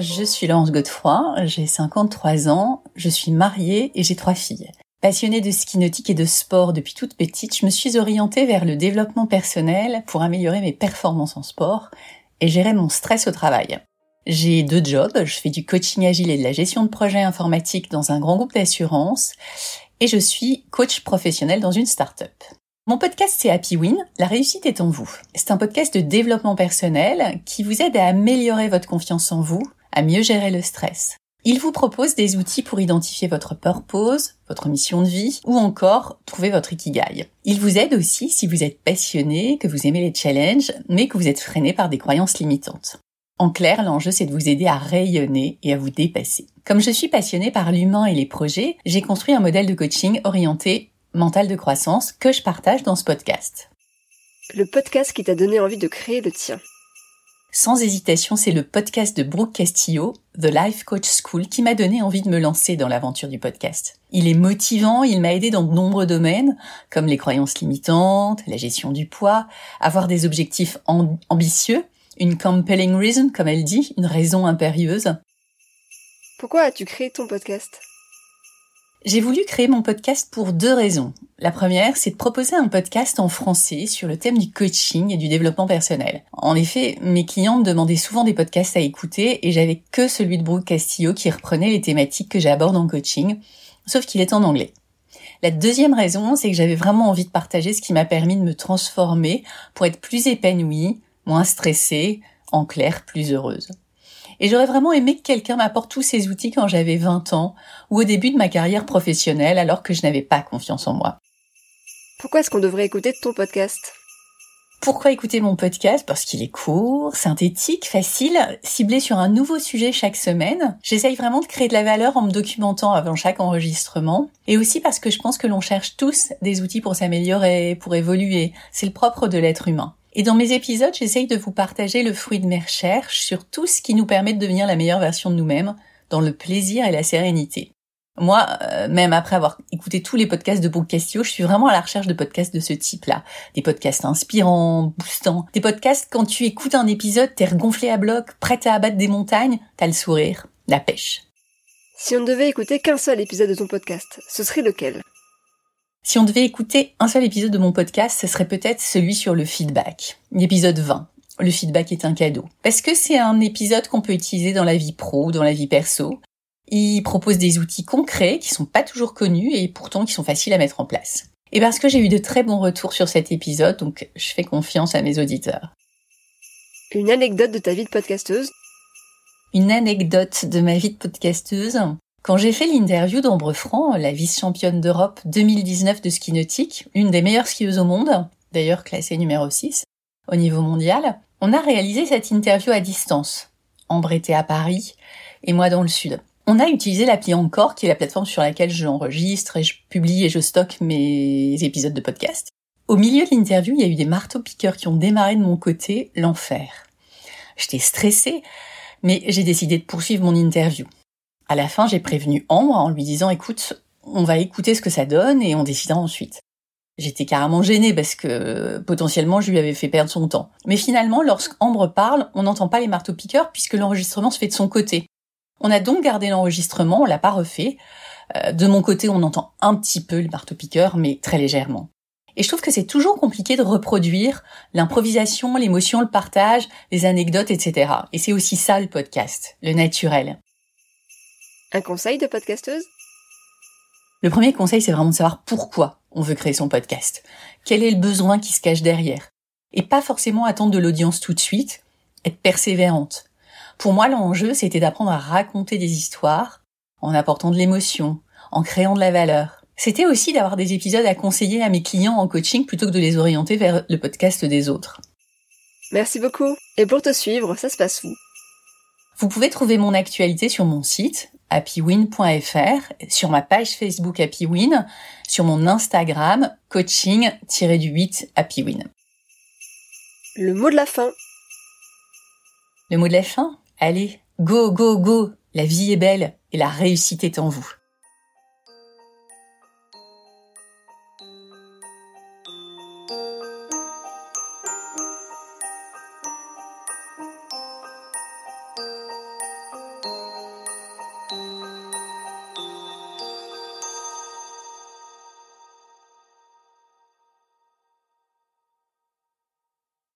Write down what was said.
Je suis Laurence Godefroy, j'ai 53 ans, je suis mariée et j'ai trois filles. Passionnée de ski nautique et de sport depuis toute petite, je me suis orientée vers le développement personnel pour améliorer mes performances en sport et gérer mon stress au travail. J'ai deux jobs, je fais du coaching agile et de la gestion de projets informatiques dans un grand groupe d'assurance et je suis coach professionnel dans une start-up. Mon podcast c'est Happy Win, la réussite est en vous. C'est un podcast de développement personnel qui vous aide à améliorer votre confiance en vous, à mieux gérer le stress. Il vous propose des outils pour identifier votre purpose, votre mission de vie ou encore trouver votre ikigai. Il vous aide aussi si vous êtes passionné, que vous aimez les challenges, mais que vous êtes freiné par des croyances limitantes. En clair, l'enjeu c'est de vous aider à rayonner et à vous dépasser. Comme je suis passionnée par l'humain et les projets, j'ai construit un modèle de coaching orienté mental de croissance que je partage dans ce podcast. Le podcast qui t'a donné envie de créer le tien. Sans hésitation, c'est le podcast de Brooke Castillo, The Life Coach School, qui m'a donné envie de me lancer dans l'aventure du podcast. Il est motivant, il m'a aidé dans de nombreux domaines, comme les croyances limitantes, la gestion du poids, avoir des objectifs ambitieux, une compelling reason, comme elle dit, une raison impérieuse. Pourquoi as-tu créé ton podcast? J'ai voulu créer mon podcast pour deux raisons. La première, c'est de proposer un podcast en français sur le thème du coaching et du développement personnel. En effet, mes clients me demandaient souvent des podcasts à écouter et j'avais que celui de Brooke Castillo qui reprenait les thématiques que j'aborde en coaching, sauf qu'il est en anglais. La deuxième raison, c'est que j'avais vraiment envie de partager ce qui m'a permis de me transformer pour être plus épanouie, moins stressée, en clair, plus heureuse. Et j'aurais vraiment aimé que quelqu'un m'apporte tous ces outils quand j'avais 20 ans ou au début de ma carrière professionnelle alors que je n'avais pas confiance en moi. Pourquoi est-ce qu'on devrait écouter ton podcast? Pourquoi écouter mon podcast? Parce qu'il est court, synthétique, facile, ciblé sur un nouveau sujet chaque semaine. J'essaye vraiment de créer de la valeur en me documentant avant chaque enregistrement. Et aussi parce que je pense que l'on cherche tous des outils pour s'améliorer, pour évoluer. C'est le propre de l'être humain. Et dans mes épisodes, j'essaye de vous partager le fruit de mes recherches sur tout ce qui nous permet de devenir la meilleure version de nous-mêmes, dans le plaisir et la sérénité. Moi, euh, même après avoir écouté tous les podcasts de Brooke Castillo, je suis vraiment à la recherche de podcasts de ce type-là. Des podcasts inspirants, boostants. Des podcasts, quand tu écoutes un épisode, t'es regonflé à bloc, prête à abattre des montagnes, t'as le sourire, la pêche. Si on ne devait écouter qu'un seul épisode de ton podcast, ce serait lequel? Si on devait écouter un seul épisode de mon podcast, ce serait peut-être celui sur le feedback, l'épisode 20. Le feedback est un cadeau. Parce que c'est un épisode qu'on peut utiliser dans la vie pro ou dans la vie perso. Il propose des outils concrets qui sont pas toujours connus et pourtant qui sont faciles à mettre en place. Et parce que j'ai eu de très bons retours sur cet épisode, donc je fais confiance à mes auditeurs. Une anecdote de ta vie de podcasteuse? Une anecdote de ma vie de podcasteuse? Quand j'ai fait l'interview d'Ambre Franc, la vice-championne d'Europe 2019 de ski nautique, une des meilleures skieuses au monde, d'ailleurs classée numéro 6 au niveau mondial, on a réalisé cette interview à distance. Ambre était à Paris et moi dans le sud. On a utilisé l'appli Encore, qui est la plateforme sur laquelle j'enregistre et je publie et je stocke mes épisodes de podcast. Au milieu de l'interview, il y a eu des marteaux-piqueurs qui ont démarré de mon côté, l'enfer. J'étais stressée, mais j'ai décidé de poursuivre mon interview. À la fin, j'ai prévenu Ambre en lui disant écoute, on va écouter ce que ça donne et on décidera ensuite. J'étais carrément gênée parce que potentiellement je lui avais fait perdre son temps. Mais finalement, lorsqu'Ambre parle, on n'entend pas les marteaux-piqueurs puisque l'enregistrement se fait de son côté. On a donc gardé l'enregistrement, on l'a pas refait. Euh, de mon côté, on entend un petit peu les marteaux-piqueurs, mais très légèrement. Et je trouve que c'est toujours compliqué de reproduire l'improvisation, l'émotion, le partage, les anecdotes, etc. Et c'est aussi ça le podcast, le naturel. Un conseil de podcasteuse? Le premier conseil, c'est vraiment de savoir pourquoi on veut créer son podcast. Quel est le besoin qui se cache derrière? Et pas forcément attendre de l'audience tout de suite, être persévérante. Pour moi, l'enjeu, c'était d'apprendre à raconter des histoires en apportant de l'émotion, en créant de la valeur. C'était aussi d'avoir des épisodes à conseiller à mes clients en coaching plutôt que de les orienter vers le podcast des autres. Merci beaucoup. Et pour te suivre, ça se passe où? Vous pouvez trouver mon actualité sur mon site happywin.fr, sur ma page Facebook HappyWin, sur mon Instagram coaching-du-8 HappyWin. Le mot de la fin. Le mot de la fin? Allez, go, go, go La vie est belle et la réussite est en vous.